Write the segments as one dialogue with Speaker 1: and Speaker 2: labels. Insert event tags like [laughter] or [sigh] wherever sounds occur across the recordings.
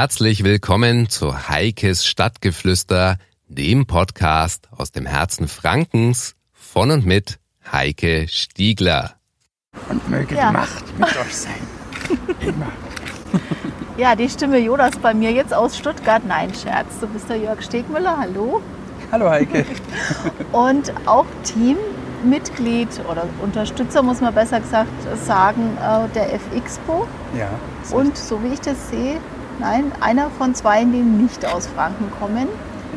Speaker 1: Herzlich willkommen zu Heikes Stadtgeflüster, dem Podcast aus dem Herzen Frankens von und mit Heike Stiegler.
Speaker 2: Und möge
Speaker 3: Ja.
Speaker 2: die Macht mit euch sein. [laughs] Immer.
Speaker 3: Ja, die Stimme Jonas bei mir jetzt aus Stuttgart. Nein, Scherz. Du bist der Jörg Stegmüller, hallo.
Speaker 2: Hallo Heike. [laughs]
Speaker 3: Und auch Teammitglied oder Unterstützer, muss man besser gesagt sagen, äh, der F-Expo.
Speaker 2: Ja.
Speaker 3: Und so wie ich das sehe, nein, einer von zwei, die nicht aus Franken kommen.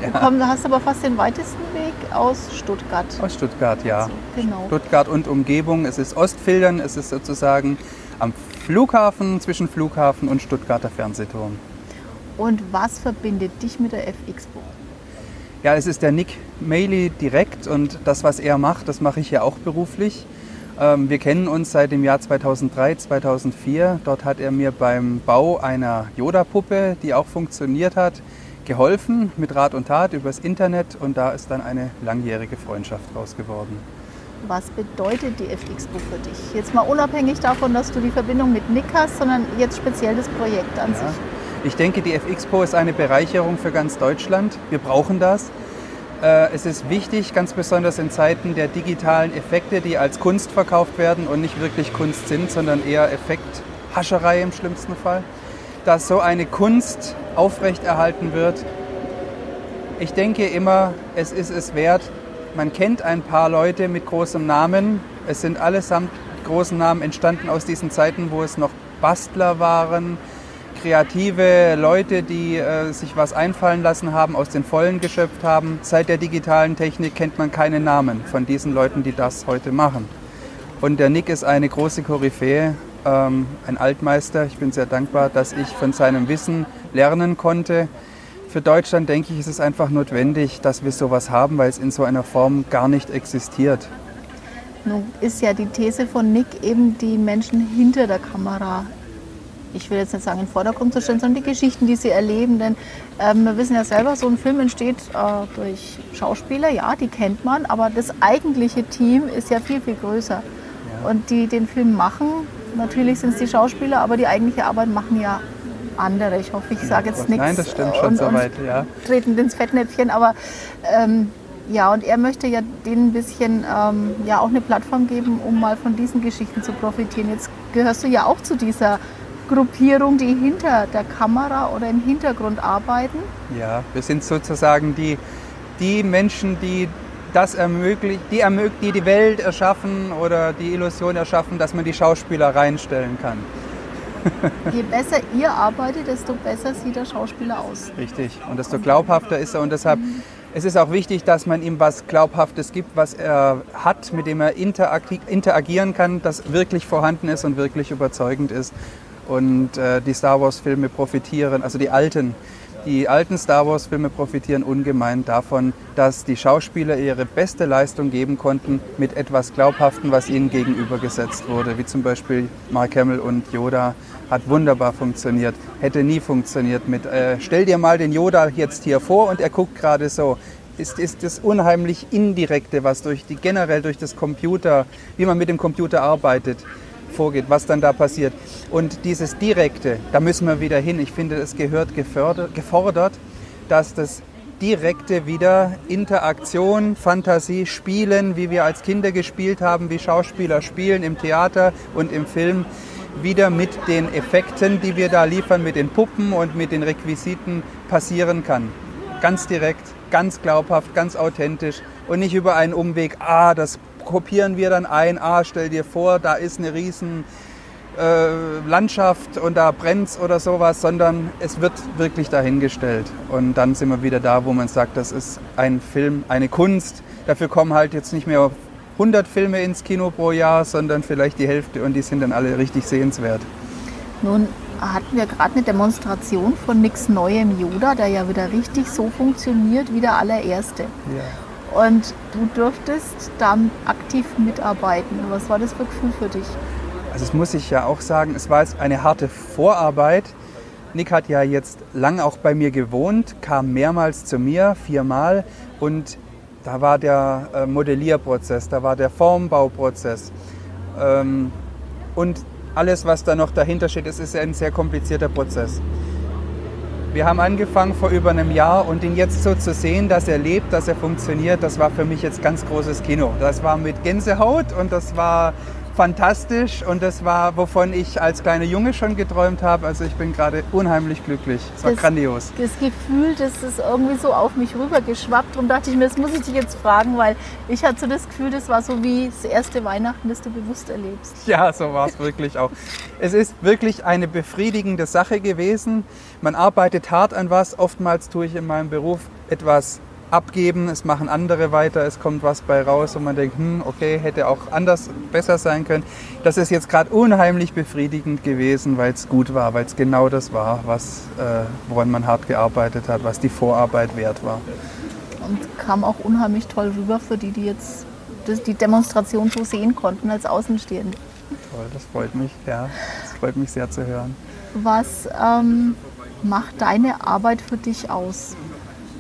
Speaker 2: Ja.
Speaker 3: Du komm, du hast aber fast den weitesten Weg aus Stuttgart.
Speaker 2: Aus Stuttgart, ja.
Speaker 3: So, genau.
Speaker 2: Stuttgart und Umgebung. Es ist Ostfildern, es ist sozusagen am Flughafen, zwischen Flughafen und Stuttgarter Fernsehturm.
Speaker 3: Und was verbindet dich mit der F-Expo?
Speaker 2: Ja, es ist der Nick Maley direkt und das, was er macht, das mache ich ja auch beruflich. Ähm, wir kennen uns seit dem Jahr 2003, 2004. Dort hat er mir beim Bau einer Yoda-Puppe, die auch funktioniert hat, geholfen mit Rat und Tat übers Internet und da ist dann eine langjährige Freundschaft raus geworden.
Speaker 3: Was bedeutet die F-Expo für dich? Jetzt mal unabhängig davon, dass du die Verbindung mit Nick hast, sondern jetzt speziell das Projekt an
Speaker 2: Ja.
Speaker 3: sich.
Speaker 2: Ich denke, die F-Expo ist eine Bereicherung für ganz Deutschland. Wir brauchen das. Äh, Es ist wichtig, ganz besonders in Zeiten der digitalen Effekte, die als Kunst verkauft werden und nicht wirklich Kunst sind, sondern eher Effekthascherei im schlimmsten Fall, dass so eine Kunst aufrechterhalten wird. Ich denke immer, es ist es wert. Man kennt ein paar Leute mit großem Namen. Es sind allesamt großen Namen entstanden aus diesen Zeiten, wo es noch Bastler waren, kreative Leute, die äh, sich was einfallen lassen haben, aus den Vollen geschöpft haben. Seit der digitalen Technik kennt man keine Namen von diesen Leuten, die das heute machen. Und der Nick ist eine große Koryphäe, ähm, ein Altmeister. Ich bin sehr dankbar, dass ich von seinem Wissen lernen konnte. Für Deutschland denke ich, ist es einfach notwendig, dass wir sowas haben, weil es in so einer Form gar nicht existiert.
Speaker 3: Nun ist ja die These von Nick eben die Menschen hinter der Kamera. Ich will jetzt nicht sagen, in den Vordergrund zu stellen, sondern die Geschichten, die sie erleben. Denn ähm, wir wissen ja selber, so ein Film entsteht äh, durch Schauspieler, ja, die kennt man, aber das eigentliche Team ist ja viel, viel größer. Und die den Film machen, natürlich sind es die Schauspieler, aber die eigentliche Arbeit machen ja andere. Ich hoffe, ich sage jetzt nichts.
Speaker 2: Nein, das stimmt schon
Speaker 3: und,
Speaker 2: soweit, ja.
Speaker 3: treten ins Fettnäpfchen, aber ähm, ja, und er möchte ja denen ein bisschen ähm, ja auch eine Plattform geben, um mal von diesen Geschichten zu profitieren. Jetzt gehörst du ja auch zu dieser Gruppierung, die hinter der Kamera oder im Hintergrund arbeiten.
Speaker 2: Ja, wir sind sozusagen die, die Menschen, die das ermöglicht, die, ermög die die Welt erschaffen oder die Illusion erschaffen, dass man die Schauspieler reinstellen kann. [laughs]
Speaker 3: Je besser ihr arbeitet, desto besser sieht der Schauspieler aus.
Speaker 2: Richtig. Und desto glaubhafter ist er. Und deshalb es ist auch wichtig, dass man ihm was Glaubhaftes gibt, was er hat, mit dem er interagi- interagieren kann, das wirklich vorhanden ist und wirklich überzeugend ist. Und äh, die Star Wars-Filme profitieren, also die alten, die alten Star Wars-Filme profitieren ungemein davon, dass die Schauspieler ihre beste Leistung geben konnten mit etwas Glaubhaften, was ihnen gegenübergesetzt wurde, wie zum Beispiel Mark Hamill und Yoda hat wunderbar funktioniert, hätte nie funktioniert mit, äh, stell dir mal den Yoda jetzt hier vor und er guckt gerade so. Ist, ist das unheimlich Indirekte, was durch die, generell durch das Computer, wie man mit dem Computer arbeitet, vorgeht, was dann da passiert. Und dieses Direkte, da müssen wir wieder hin. Ich finde, es gehört gefordert, dass das Direkte wieder Interaktion, Fantasie, Spielen, wie wir als Kinder gespielt haben, wie Schauspieler spielen im Theater und im Film, wieder mit den Effekten, die wir da liefern, mit den Puppen und mit den Requisiten passieren kann. Ganz direkt, ganz glaubhaft, ganz authentisch und nicht über einen Umweg, ah, das kopieren wir dann ein, ah, stell dir vor, da ist eine riesen äh, Landschaft und da brennt's oder sowas, sondern es wird wirklich dahingestellt. Und dann sind wir wieder da, wo man sagt, das ist ein Film, eine Kunst. Dafür kommen halt jetzt nicht mehr 100 Filme ins Kino pro Jahr, sondern vielleicht die Hälfte und die sind dann alle richtig sehenswert.
Speaker 3: Nun hatten wir gerade eine Demonstration von Nicks neuem Yoda, der ja wieder richtig so funktioniert wie der allererste.
Speaker 2: Ja.
Speaker 3: Und du dürftest da aktiv mitarbeiten. Was war das für Gefühl für dich?
Speaker 2: Also das muss ich ja auch sagen, es war jetzt eine harte Vorarbeit. Nick hat ja jetzt lang auch bei mir gewohnt, kam mehrmals zu mir, viermal. Und da war der äh, Modellierprozess, da war der Formbauprozess. Ähm, und alles, was da noch dahinter steht, ist ein sehr komplizierter Prozess. Wir haben angefangen vor über einem Jahr und ihn jetzt so zu sehen, dass er lebt, dass er funktioniert, das war für mich jetzt ganz großes Kino. Das war mit Gänsehaut und das war fantastisch und das war, wovon ich als kleiner Junge schon geträumt habe. Also ich bin gerade unheimlich glücklich. Es war
Speaker 3: Das-
Speaker 2: grandios.
Speaker 3: Das Gefühl, das ist irgendwie so auf mich rübergeschwappt. Darum dachte ich mir, das muss ich dich jetzt fragen, weil ich hatte so das Gefühl, das war so wie das erste Weihnachten, das du bewusst erlebst.
Speaker 2: Ja, so war es wirklich auch. Es ist wirklich eine befriedigende Sache gewesen. Man arbeitet hart an was. Oftmals tue ich in meinem Beruf etwas abgeben, es machen andere weiter, es kommt was bei raus und man denkt, hm, okay, hätte auch anders, besser sein können. Das ist jetzt gerade unheimlich befriedigend gewesen, weil es gut war, weil es genau das war, was, äh, woran man hart gearbeitet hat, was die Vorarbeit wert war.
Speaker 3: Und kam auch unheimlich toll rüber für die, die jetzt die Demonstration so sehen konnten als Außenstehende.
Speaker 2: Toll, das freut mich, ja, das freut mich sehr zu hören.
Speaker 3: Was ähm, macht deine Arbeit für dich aus?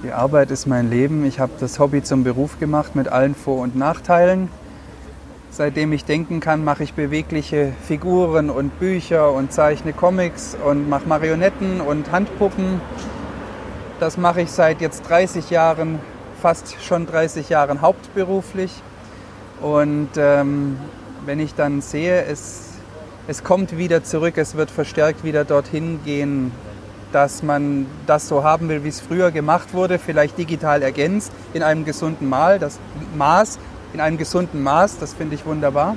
Speaker 2: Die Arbeit ist mein Leben. Ich habe das Hobby zum Beruf gemacht mit allen Vor- und Nachteilen. Seitdem ich denken kann, mache ich bewegliche Figuren und Bücher und zeichne Comics und mache Marionetten und Handpuppen. Das mache ich seit jetzt 30 Jahren, fast schon 30 Jahren hauptberuflich. Und ähm, wenn ich dann sehe, es, es kommt wieder zurück, es wird verstärkt wieder dorthin gehen, dass man das so haben will, wie es früher gemacht wurde, vielleicht digital ergänzt, in einem gesunden Mal, das Maß, in einem gesunden Maß, das finde ich wunderbar.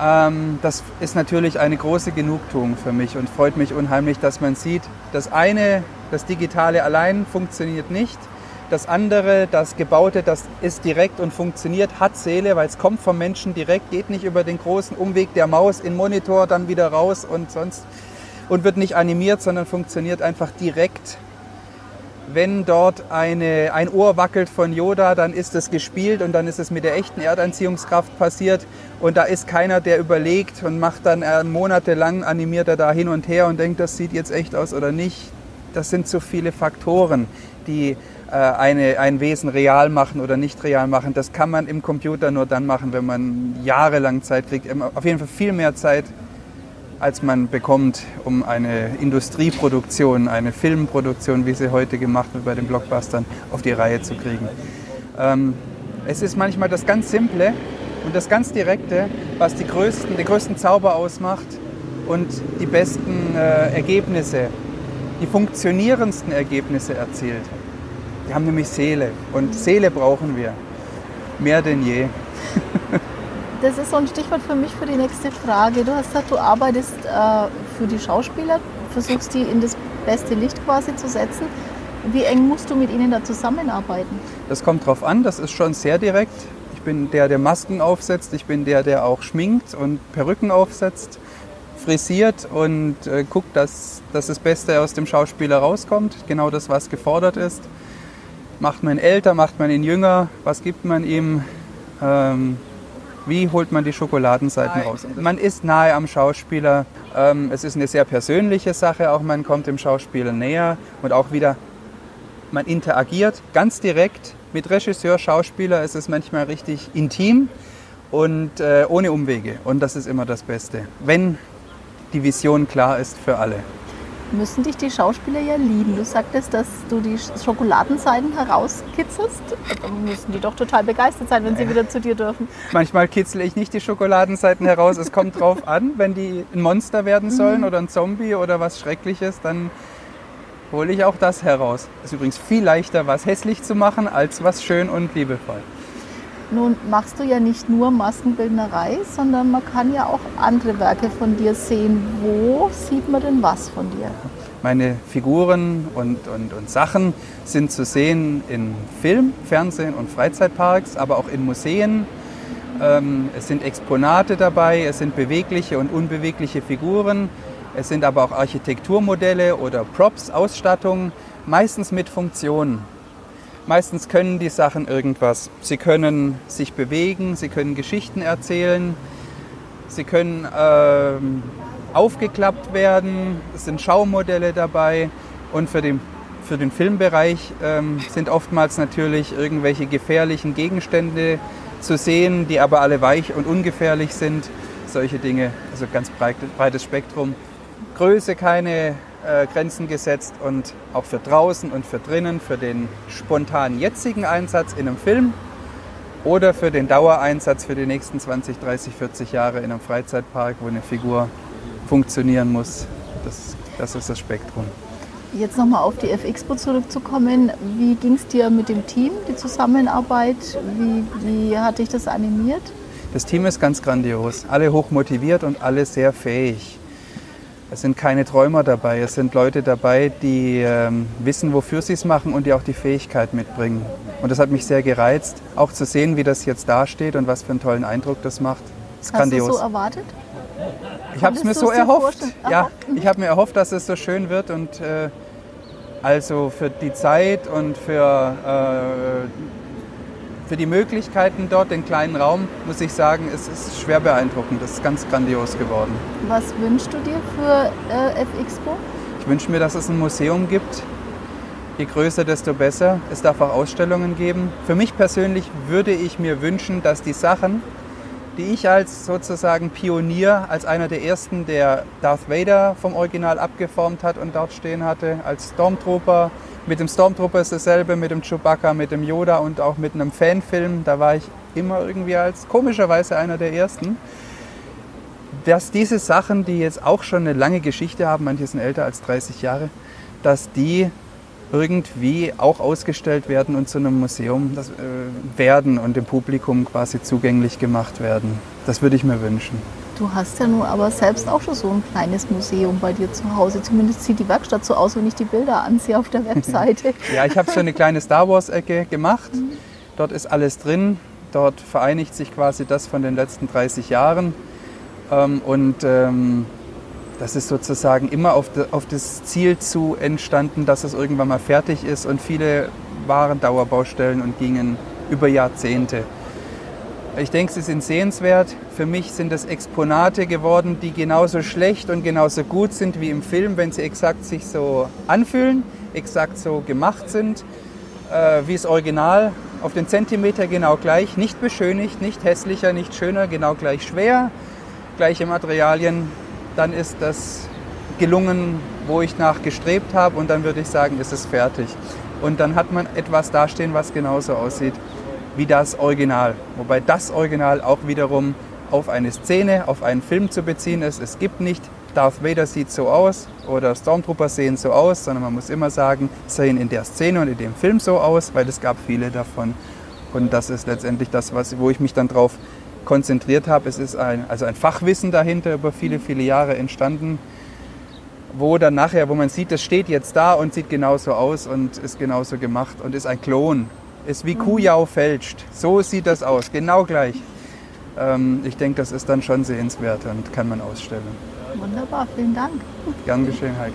Speaker 2: Ähm, das ist natürlich eine große Genugtuung für mich und freut mich unheimlich, dass man sieht, das eine, das Digitale allein funktioniert nicht. Das andere, das Gebaute, das ist direkt und funktioniert, hat Seele, weil es kommt vom Menschen direkt, geht nicht über den großen Umweg der Maus in Monitor, dann wieder raus und sonst und wird nicht animiert, sondern funktioniert einfach direkt. Wenn dort eine, ein Ohr wackelt von Yoda, dann ist es gespielt und dann ist es mit der echten Erdanziehungskraft passiert. Und da ist keiner, der überlegt und macht dann äh, monatelang, animiert er da hin und her und denkt, das sieht jetzt echt aus oder nicht. Das sind so viele Faktoren, die äh, eine, ein Wesen real machen oder nicht real machen. Das kann man im Computer nur dann machen, wenn man jahrelang Zeit kriegt. Auf jeden Fall viel mehr Zeit, als man bekommt, um eine Industrieproduktion, eine Filmproduktion, wie sie heute gemacht wird bei den Blockbustern, auf die Reihe zu kriegen. Ähm, es ist manchmal das ganz Simple und das ganz Direkte, was die größten, den größten Zauber ausmacht und die besten äh, Ergebnisse, die funktionierendsten Ergebnisse erzielt. Die haben nämlich Seele und Seele brauchen wir. Mehr denn je.
Speaker 3: Das ist so ein Stichwort für mich für die nächste Frage. Du hast gesagt, du arbeitest äh, für die Schauspieler, versuchst die in das beste Licht quasi zu setzen. Wie eng musst du mit ihnen da zusammenarbeiten?
Speaker 2: Das kommt drauf an, das ist schon sehr direkt. Ich bin der, der Masken aufsetzt, ich bin der, der auch schminkt und Perücken aufsetzt, frisiert und äh, guckt, dass, dass das Beste aus dem Schauspieler rauskommt. Genau das, was gefordert ist. Macht man ihn älter, macht man ihn jünger, was gibt man ihm? Ähm, wie holt man die Schokoladenseiten raus? Man ist nahe am Schauspieler. Ähm, es ist eine sehr persönliche Sache, auch man kommt dem Schauspieler näher und auch wieder man interagiert ganz direkt mit Regisseur, Schauspieler. Es ist manchmal richtig intim und äh, ohne Umwege. Und das ist immer das Beste, wenn die Vision klar ist für alle.
Speaker 3: Müssen dich die Schauspieler ja lieben. Du sagtest, dass du die Schokoladenseiten herauskitzelst. Dann müssen die doch total begeistert sein, wenn sie wieder zu dir dürfen.
Speaker 2: Manchmal kitzle ich nicht die Schokoladenseiten heraus. Es kommt drauf an, wenn die ein Monster werden sollen oder ein Zombie oder was Schreckliches, dann hole ich auch das heraus. Es ist übrigens viel leichter, was hässlich zu machen, als was schön und liebevoll.
Speaker 3: Nun machst du ja nicht nur Maskenbildnerei, sondern man kann ja auch andere Werke von dir sehen. Wo sieht man denn was von dir?
Speaker 2: Meine Figuren und, und, und Sachen sind zu sehen in Film, Fernsehen und Freizeitparks, aber auch in Museen. Ähm, es sind Exponate dabei, es sind bewegliche und unbewegliche Figuren, es sind aber auch Architekturmodelle oder Props, Ausstattung, meistens mit Funktionen. Meistens können die Sachen irgendwas. Sie können sich bewegen, sie können Geschichten erzählen, sie können ähm, aufgeklappt werden, es sind Schaumodelle dabei und für den, für den Filmbereich ähm, sind oftmals natürlich irgendwelche gefährlichen Gegenstände zu sehen, die aber alle weich und ungefährlich sind. Solche Dinge, also ganz breit, breites Spektrum. Größe keine äh, Grenzen gesetzt und auch für draußen und für drinnen, für den spontanen jetzigen Einsatz in einem Film oder für den Dauereinsatz für die nächsten 20, 30, 40 Jahre in einem Freizeitpark, wo eine Figur funktionieren muss. Das, das ist das Spektrum.
Speaker 3: Jetzt nochmal auf die F-Expo zurückzukommen. Wie ging es dir mit dem Team, die Zusammenarbeit? Wie, wie hat dich das animiert?
Speaker 2: Das Team ist ganz grandios. Alle hoch motiviert und alle sehr fähig. Es sind keine Träumer dabei. Es sind Leute dabei, die ähm, wissen, wofür sie es machen und die auch die Fähigkeit mitbringen. Und das hat mich sehr gereizt, auch zu sehen, wie das jetzt dasteht und was für einen tollen Eindruck das macht. Das ist
Speaker 3: Hast
Speaker 2: grandios.
Speaker 3: du so erwartet?
Speaker 2: Ich habe es mir so erhofft. Ja, ich habe mir erhofft, dass es so schön wird und äh, also für die Zeit und für, äh, für die Möglichkeiten dort, den kleinen Raum, muss ich sagen, es ist schwer beeindruckend. Das ist ganz grandios geworden.
Speaker 3: Was wünschst du dir für äh, F-Expo?
Speaker 2: Ich wünsche mir, dass es ein Museum gibt. Je größer, desto besser. Es darf auch Ausstellungen geben. Für mich persönlich würde ich mir wünschen, dass die Sachen, die ich als sozusagen Pionier, als einer der ersten, der Darth Vader vom Original abgeformt hat und dort stehen hatte, als Stormtrooper. Mit dem Stormtrooper ist dasselbe, mit dem Chewbacca, mit dem Yoda und auch mit einem Fanfilm. Da war ich immer irgendwie als komischerweise einer der ersten. Dass diese Sachen, die jetzt auch schon eine lange Geschichte haben, manche sind älter als 30 Jahre, dass die irgendwie auch ausgestellt werden und zu einem Museum das, äh, werden und dem Publikum quasi zugänglich gemacht werden. Das würde ich mir wünschen.
Speaker 3: Du hast ja nun aber selbst auch schon so ein kleines Museum bei dir zu Hause. Zumindest sieht die Werkstatt so aus, wenn ich die Bilder ansehe auf der [laughs] Webseite.
Speaker 2: Ja, ich habe so eine kleine Star Wars-Ecke gemacht. Dort ist alles drin. Dort vereinigt sich quasi das von den letzten 30 Jahren. Ähm, und ähm, das ist sozusagen immer auf, de, auf das Ziel zu entstanden, dass es irgendwann mal fertig ist. Und viele waren Dauerbaustellen und gingen über Jahrzehnte. Ich denke, sie sind sehenswert. Für mich sind das Exponate geworden, die genauso schlecht und genauso gut sind wie im Film, wenn sie exakt sich so anfühlen, exakt so gemacht sind, äh, wie das Original. Auf den Zentimeter genau gleich, nicht beschönigt, nicht hässlicher, nicht schöner, genau gleich schwer, gleiche Materialien. Dann ist das gelungen, wo ich nach gestrebt habe und dann würde ich sagen, ist es fertig. Und dann hat man etwas dastehen, was genauso aussieht wie das Original. Wobei das Original auch wiederum auf eine Szene, auf einen Film zu beziehen ist. Es gibt nicht, Darth Vader sieht so aus oder Stormtrooper sehen so aus, sondern man muss immer sagen, sehen in der Szene und in dem Film so aus, weil es gab viele davon. Und das ist letztendlich das, was, wo ich mich dann drauf konzentriert habe. Es ist ein, also ein Fachwissen dahinter über viele, viele Jahre entstanden, wo dann nachher, wo man sieht, das steht jetzt da und sieht genauso aus und ist genauso gemacht und ist ein Klon ist wie Kujau fälscht. So sieht das aus, genau gleich. Ähm, ich denke, das ist dann schon sehenswert und kann man ausstellen.
Speaker 3: Wunderbar, vielen Dank.
Speaker 2: Gern geschehen, Heike.